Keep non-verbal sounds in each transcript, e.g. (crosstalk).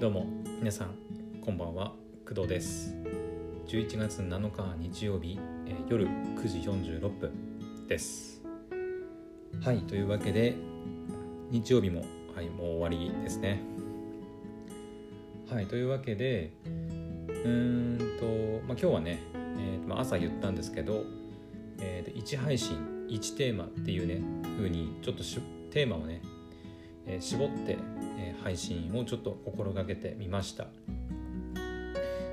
どうも皆さんこんばんは。工藤です。11月7日日曜日、えー、夜9時46分です。はいというわけで日曜日もはいもう終わりですね。はいというわけでうーんと、まあ、今日はね、えーまあ、朝言ったんですけど、えー、1配信1テーマっていうね風にちょっとしテーマをね、えー、絞って配信をちょっと心がけてみました。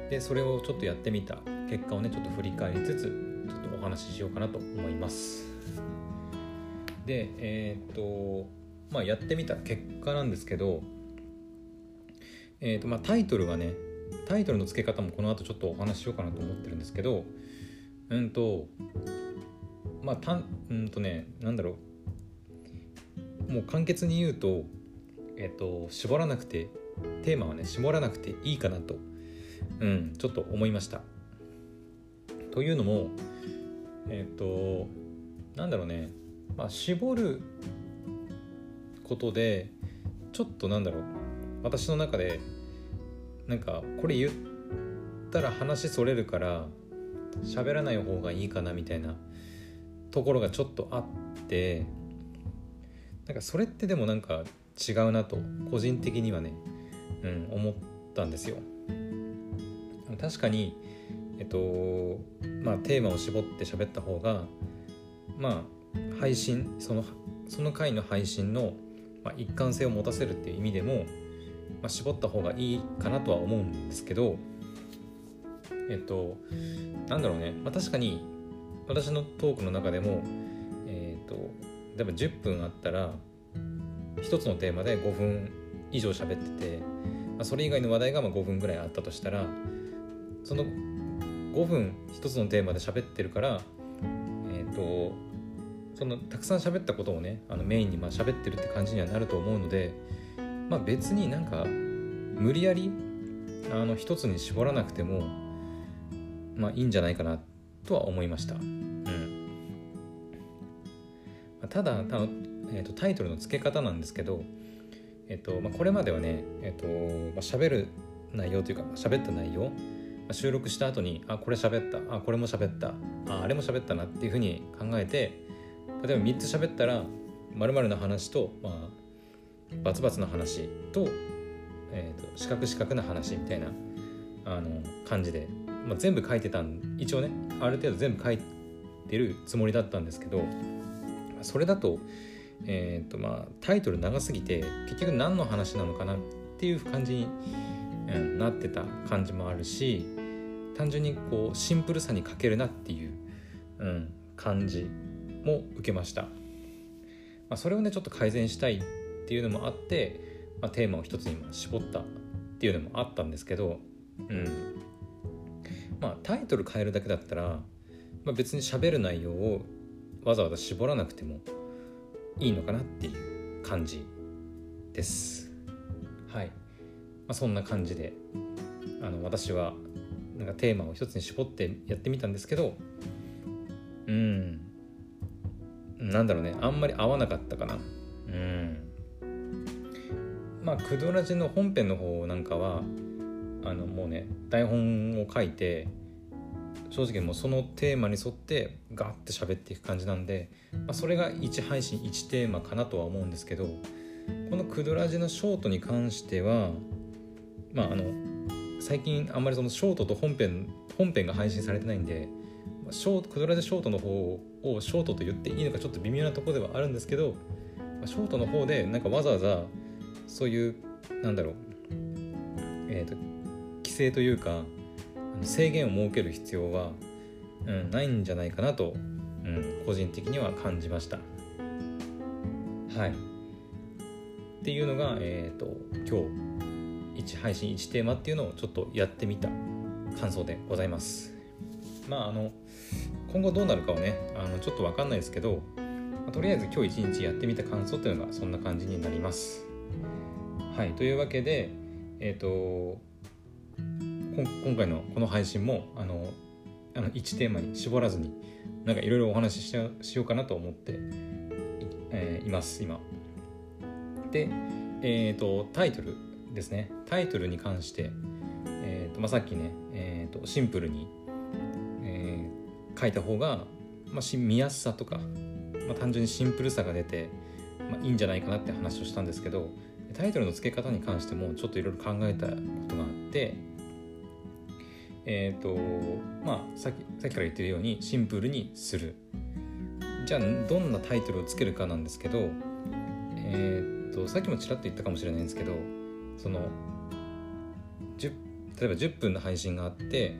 でそれをちょっとやってみた。結果をねちょっと振り返りつつちょっとお話ししようかなと思います。でえー、っとまあやってみた結果なんですけどえー、っとまあタイトルはねタイトルの付け方もこの後ちょっとお話ししようかなと思ってるんですけどうんとまあたんうんとねなんだろう。もう簡潔に言うとえっと、絞らなくてテーマはね絞らなくていいかなと、うん、ちょっと思いました。というのもえっとなんだろうね、まあ、絞ることでちょっとなんだろう私の中でなんかこれ言ったら話それるから喋らない方がいいかなみたいなところがちょっとあってなんかそれってでもなんか違うなと個人的にはね、うん、思ったんですよ。確かに、えっとまあ、テーマを絞って喋った方がまあ配信そのその回の配信の、まあ、一貫性を持たせるっていう意味でも、まあ、絞った方がいいかなとは思うんですけどえっとなんだろうね、まあ、確かに私のトークの中でもえっと例えば10分あったら一つのテーマで5分以上喋ってて、まあ、それ以外の話題がま5分ぐらいあったとしたらその5分一つのテーマで喋ってるからえっ、ー、とそのたくさん喋ったことをねあのメインにまあ喋ってるって感じにはなると思うので、まあ、別になんか無理やりあの一つに絞らなくてもまあいいんじゃないかなとは思いました。うんただあのえーと、タイトルの付け方なんですけど、えーとまあ、これまではね、えーとまあ、喋る内容というか喋った内容、まあ、収録した後にあこれ喋ったあこれも喋ったああれも喋ったなっていうふうに考えて例えば3つ喋ったら〇〇の話と、まあ、バツバツの話と,、えーと、四角四角な話みたいなあの感じで、まあ、全部書いてたん一応ねある程度全部書いてるつもりだったんですけどそれだとえーとまあ、タイトル長すぎて結局何の話なのかなっていう感じに、なってた感じもあるし単純にこうシンプルさに欠けるなっていう、うん、感じも受けました、まあ、それをねちょっと改善したいっていうのもあって、まあ、テーマを一つに絞ったっていうのもあったんですけど、うん。まあ、タイトル変えるだけだったら、まあ、別に喋る内容をわざわざ絞らなくてもいいのかなっていう感じです。はい、まあ、そんな感じであの私はなんかテーマを一つに絞ってやってみたんですけどうん。なんだろうね。あんまり合わなかったかな。うん。まあクドラジの本編の方なんかはあのもうね台本を書いて正直もうそのテーマに沿ってガーって喋っていく感じなんで、まあ、それが1配信1テーマかなとは思うんですけどこのクドラジのショートに関してはまああの最近あんまりそのショートと本編本編が配信されてないんでショートクドラジショートの方をショートと言っていいのかちょっと微妙なところではあるんですけどショートの方でなんかわざわざそういうなんだろうえっ、ー、と規制というか制限を設ける必要は、うん、ないんじゃないかなと、うん、個人的には感じました。はい。っていうのが、えっ、ー、と今日1配信1テーマっていうのをちょっとやってみた感想でございます。まああの今後どうなるかはねあのちょっと分かんないですけど、まあ、とりあえず今日一日やってみた感想というのがそんな感じになります。はいというわけでえっ、ー、と今回のこの配信もあのあの1テーマに絞らずになんかいろいろお話しししようかなと思って、えー、います今。で、えーと、タイトルですねタイトルに関して、えーとまあ、さっきね、えーと、シンプルに、えー、書いた方が、まあ、見やすさとか、まあ、単純にシンプルさが出て、まあ、いいんじゃないかなって話をしたんですけどタイトルの付け方に関してもちょっといろいろ考えたことがあってえっ、ー、とまあさっきさっきから言ってるようにシンプルにする。じゃあどんなタイトルをつけるかなんですけどえっ、ー、とさっきもちらっと言ったかもしれないんですけどその例えば10分の配信があって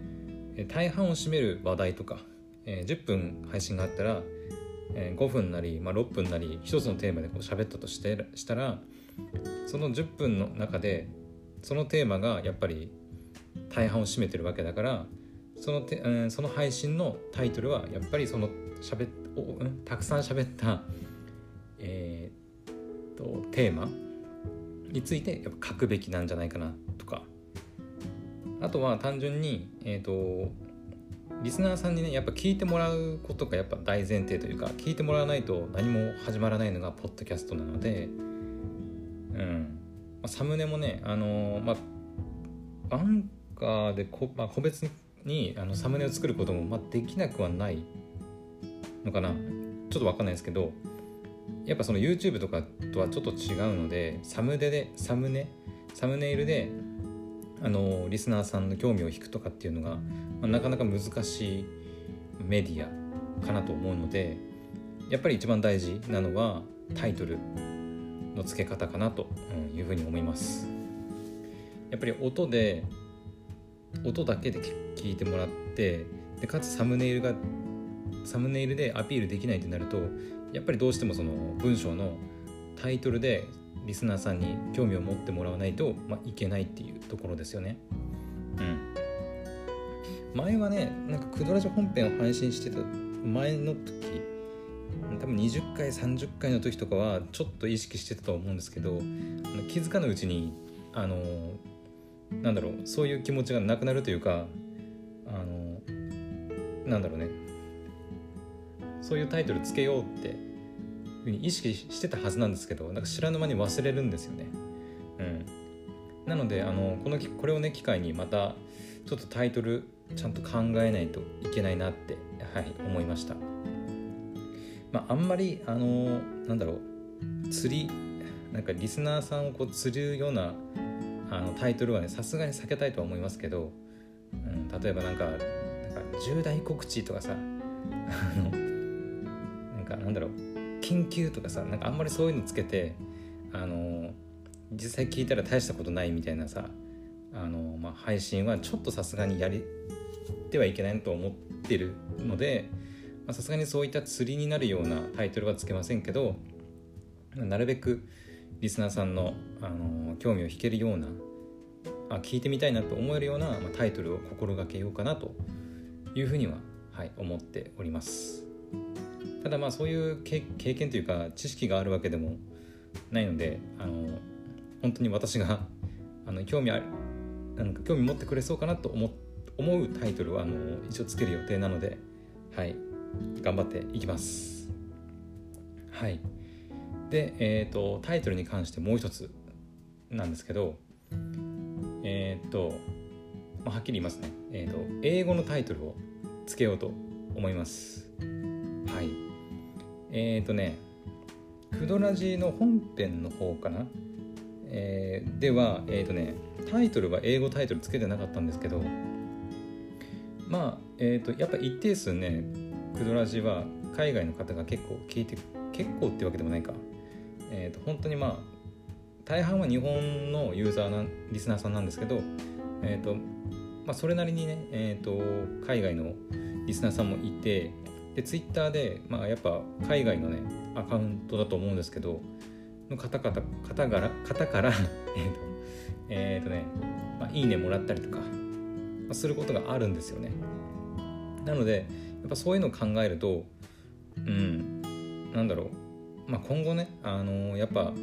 大半を占める話題とか、えー、10分配信があったら、えー、5分なり、まあ、6分なり一つのテーマでこう喋ったとしてしたらその10分の中でそのテーマがやっぱり大半を占めてるわけだからそのて、うん、その配信のタイトルはやっぱりそのしゃべお、うん、たくさん喋った、えー、とテーマについてやっぱ書くべきなんじゃないかなとか。あとは単純にえっ、とリスナーさんにねやっぱ聞いてもらうことがやっぱ大前提というか聞いてもらわないと何も始まらないのがポッドキャストなのでうん。サムネもねあのまあアンカーでこ、まあ、個別にあのサムネを作ることも、まあ、できなくはないのかな。ちょっと分かんないですけどやっぱその YouTube とかとはちょっと違うのでサムネでサムネサムネイルであのリスナーさんの興味を引くとかっていうのが、まあ、なかなか難しいメディアかなと思うのでやっぱり一番大事なのはタイトルの付け方かなというふうに思います。やっぱり音で音だけで聞いてもらってでかつサムネイルがサムネイルでアピールできないってなるとやっぱりどうしてもその文章のタイトルでリスナーさんに興味を持ってもらわないと、まあ、いけないっていうところですよね。うん。前はね、なんかクドラジ本編を配信してた前の時、多分20回、30回の時とかはちょっと意識してたと思うんですけど、気づかぬうちに、あの、なんだろう、そういう気持ちがなくなるというか、あの、なんだろうね、そういうタイトルつけようってふうに意識してたはずなんですけどなんか知らぬ間に忘れるんですよね。うん、なのであのこのこれをね機会にまたちょっとタイトルちゃんと考えないといけないなって、はい、思いました。まあ、あんまりあのなんだろう釣りなんかリスナーさんをこう釣るようなあのタイトルはねさすがに避けたいとは思いますけど、うん、例えばなんかなんか重大告知とかさあのかなんだろう緊急とかさなんかあんまりそういうのつけてあの実際聞いたら大したことないみたいなさあの、まあ、配信はちょっとさすがにやりてはいけないと思ってるのでさすがにそういった釣りになるようなタイトルはつけませんけどなるべくリスナーさんのあの興味を引けるようなあ聞いてみたいなと思えるような、まあ、タイトルを心がけようかなというふうには、はい、思っております。ただまあそういう経験というか知識があるわけでもないのであの本当に私があの興味あるなんか興味持ってくれそうかなと思思うタイトルはあの一応つける予定なのではい頑張っていきますはいでえ、ー、とタイトルに関してもう一つなんですけどえっ、ー、と、まあ、はっきり言いますね。え、ー、と英語のタイトルをつけようと思います。はい。えっ、ー、とねクドラジの本編の方かな、えー、ではえっ、とねタイトルは英語タイトルつけてなかったんですけどまあえっ、とやっぱ一定数ねクドラジは海外の方が結構聞いて結構ってわけでもないか。えっ、と本当にまあ大半は日本のユーザーなリスナーさんなんですけどえっ、とまあそれなりにねえっ、と海外のリスナーさんもいてでツイッターで、まあ、やっぱ海外のねアカウントだと思うんですけどの方々方から方からえっ、とえっ、ー、とね、まあ、いいねもらったりとか、まあ、することがあるんですよね。なのでやっぱそういうのを考えるとうんなんだろう、まあ、今後ねあのー、やっぱ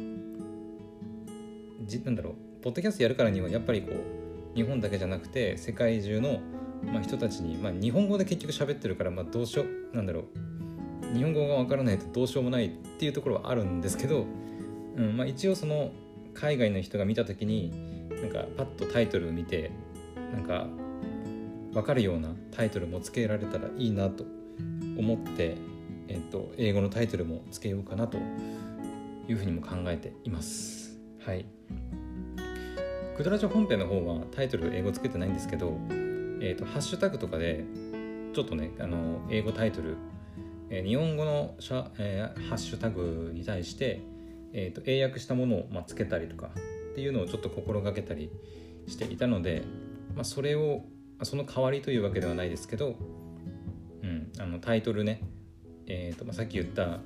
じなんだろうポッドキャストやるからにはやっぱりこう日本だけじゃなくて世界中のまあ、人たちに、まあ、日本語で結局喋ってるから、まあ、どうしようなんだろう日本語がわからないとどうしようもないっていうところはあるんですけど、うんまあ、一応その海外の人が見た時になんかパッとタイトルを見てなんか分かるようなタイトルもつけられたらいいなと思って、えっと、英語のタイトルもつけようかなというふうにも考えています。はい。クドラジオ本編の方はタイトル英語つけてないんですけど、えっと、ハッシュタグとかでちょっとねあの英語タイトル、えー、日本語のシャ、えー、ハッシュタグに対して、えーと、英訳したものを、まあ、つけたりとかっていうのをちょっと心がけたりしていたので、まあ、それをその代わりというわけではないですけど、うん、あのタイトルね、えーとまあ、さっき言った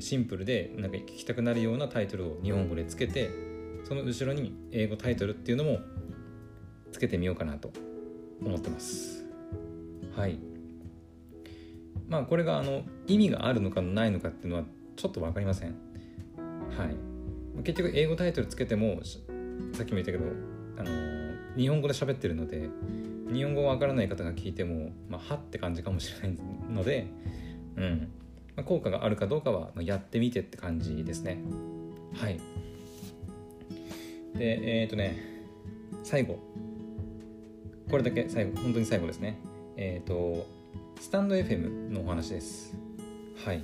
シンプルでなんか聞きたくなるようなタイトルを日本語でつけてその後ろに英語タイトルっていうのもつけてみようかなと思ってます。はい。まあこれがあの意味があるのかないのかっていうのはちょっと分かりません。はい。結局英語タイトルつけてもさっきも言ったけどあの日本語で喋ってるので日本語わからない方が聞いても、まあ、はって感じかもしれないので、うん。まあ、効果があるかどうかはやってみてって感じですね。はい。でえっ、ー、とね最後。これだけ最後。本当に最後ですね。えっ、ー、とスタンド FM のお話です。はい。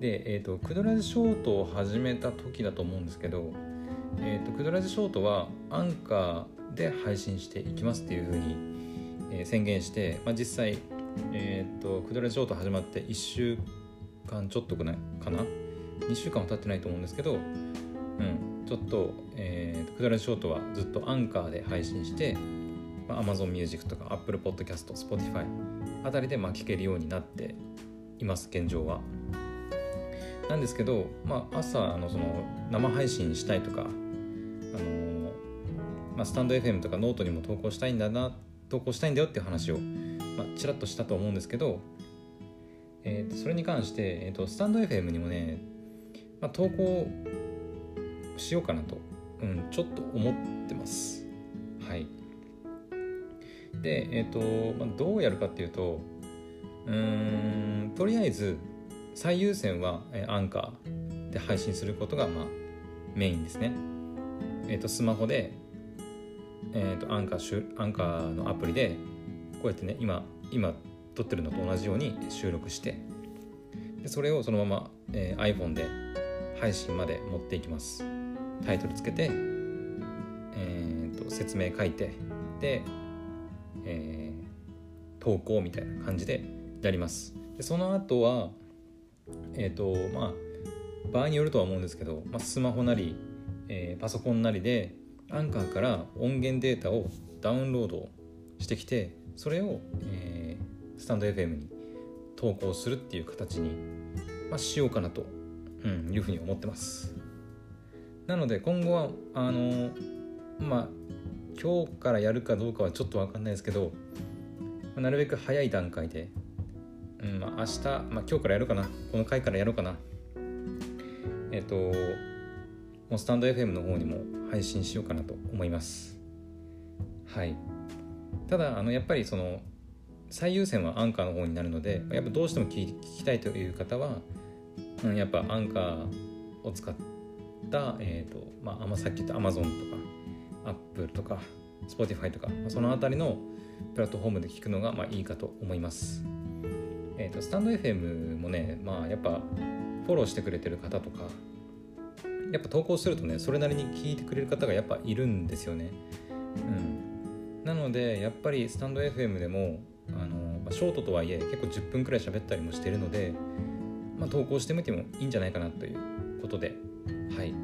でえっ、ー、とクドラジショートを始めた時だと思うんですけどえーと、クドラジショートはアンカーで配信していきますっていうふうに、えー、宣言して、まあ、実際、えーと、クドラジショート始まって1週間ちょっとかなかな？2週間は経ってないと思うんですけど、うん、ちょっと、えー、クドラジショートはずっとアンカーで配信して、まあ、Amazon Music とか Apple Podcast、Spotify あたりでまあ聞けるようになっています現状は。なんですけど、まあ、朝あのその生配信したいとか、あのまあ、スタンド FM とかノートにも投稿したいんだな投稿したいんだよっていう話を、まあ、ちらっとしたと思うんですけど、えー、とそれに関して、えー、とスタンド FM にもね、まあ、投稿しようかなと、うん、ちょっと思ってます。はい。で、えっ、ー、と、まあ、どうやるかっていうと、うん、とりあえず、最優先は、えアンカーで配信することが、まあ、メインですね。えっ、ー、と、スマホで、えっ、と、アンカー、アンカーのアプリで、こうやってね、今、今撮ってるのと同じように収録して、でそれをそのまま、えー、iPhone で配信まで持っていきます。タイトルつけて、えーと、説明書いて、で、えー、投稿みたいな感じでやります。でその後は、えっ、ー、とまあ場合によるとは思うんですけど、まあ、スマホなり、えー、パソコンなりでアンカーから音源データをダウンロードしてきてそれを、えー、スタンド FM に投稿するっていう形に、まあ、しようかなと、うん、いうふうに思ってます。なので今後はあのまあ今日からやるかどうかはちょっと分かんないですけどなるべく早い段階でうんまあ、明日、まあ、今日からやるかなこの回からやろうかなえっ、ともうスタンド FM の方にも配信しようかなと思います。はい。ただあのやっぱりその最優先はアンカーの方になるのでやっぱどうしても聞きたいという方は、うん、やっぱアンカーを使った、えーとまあ、さっき言った Amazon とか Apple とか Spotify とかその辺りのプラットフォームで聞くのがまあいいかと思います。えーと、スタンド FM もねまあやっぱフォローしてくれてる方とかやっぱ投稿するとねそれなりに聞いてくれる方がやっぱいるんですよね。うん、なのでやっぱりスタンド FM でもあの、まあ、ショートとはいえ結構10分くらい喋ったりもしてるので、まあ、投稿してみてもいいんじゃないかなということではい、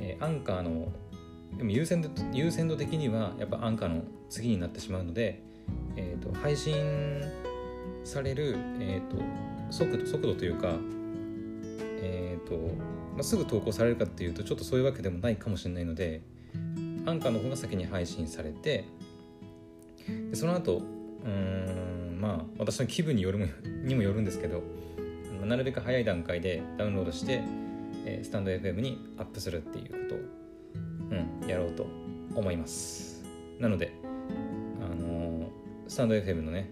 えー、アンカーのでも優先度優先度的にはやっぱアンカーの次になってしまうので、えーと配信される、えーと、速度速度というか、えーとまあ、すぐ投稿されるかっていうとちょっとそういうわけでもないかもしれないのでアンカーの方が先に配信されてでその後うんまあ私の気分によるも (laughs) にもよるんですけどなるべく早い段階でダウンロードして、えー、スタンド FM にアップするっていうことを、うん、やろうと思います。なのであのー、スタンド FM のね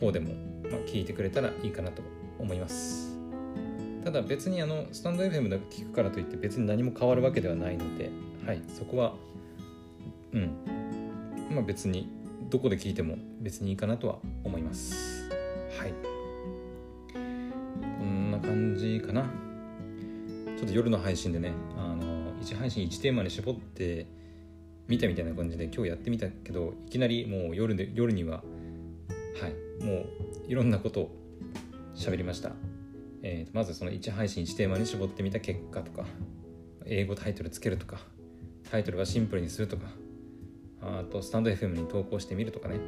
方でも、まあ、聞いてくれたらいいかなと思います。ただ別にあのスタンド FM だけ聞くからといって別に何も変わるわけではないので、はい、そこはうんまあ別にどこで聞いても別にいいかなとは思います。はい。こんな感じかな。ちょっと夜の配信でねあの1配信1テーマに絞ってみたみたいな感じで今日やってみたけどいきなりもう夜で夜にははい。もういろんなことを喋りました、えー、まずその1配信1テーマに絞ってみた結果とか英語タイトルつけるとかタイトルはシンプルにするとかあとスタンド FM に投稿してみるとかね。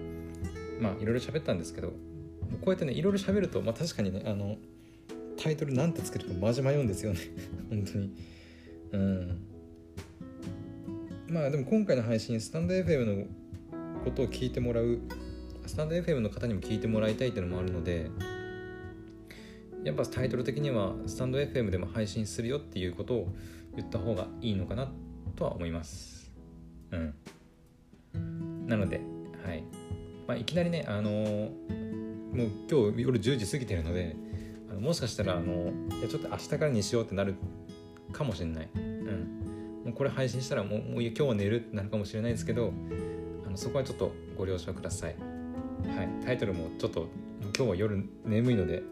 まあいろいろ喋ったんですけどこうやってねいろいろ喋ると、まあ、確かにねあのタイトルなんてつけるかマジ迷うんですよね。(laughs) 本当に。うん。まあでも今回の配信スタンド FM のことを聞いてもらうスタンド FM の方にも聞いてもらいたいっていうのもあるのでやっぱタイトル的にはスタンド FM でも配信するよっていうことを言った方がいいのかなとは思います。うん。なのではい、まあ、いきなりねあのー、もう今日夜10時過ぎてるのであのもしかしたらあのいやちょっと明日からにしようってなるかもしれない。うん。もうこれ配信したらもうもう今日は寝るってなるかもしれないですけどあのそこはちょっとご了承ください。はい。タイトルもちょっと今日は夜眠いので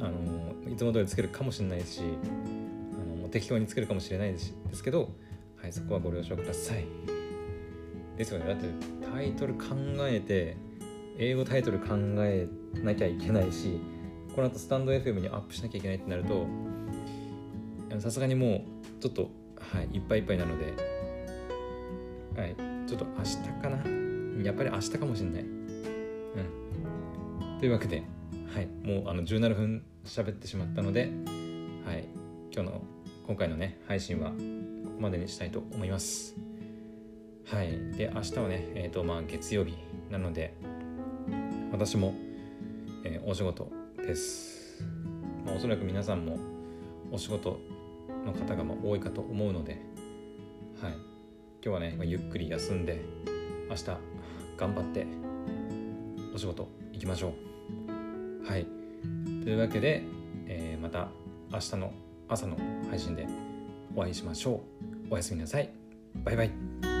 あのいつも通りつけるかもしれないしあの適当につけるかもしれないですですけど、はい、そこはご了承ください。ですよねだってタイトル考えて英語タイトル考えなきゃいけないしこの後スタンド FM にアップしなきゃいけないってなるとさすがにもうちょっと、はい、いっぱいいっぱいなので、はい、ちょっと明日かな？やっぱり明日かもしれない。うん。というわけで、はい、もうあの17分喋ってしまったので、はい、今日の、今回のね、配信はここまでにしたいと思います。はい。で、明日はね、えっ、ー、と、まあ、月曜日なので、私も、えー、お仕事です。まあ、おそらく皆さんもお仕事の方がま多いかと思うので、はい、今日はね、まゆっくり休んで明日頑張ってお仕事行きましょう。はい、というわけで、えー、また明日の朝の配信でお会いしましょう。おやすみなさい。バイバイ。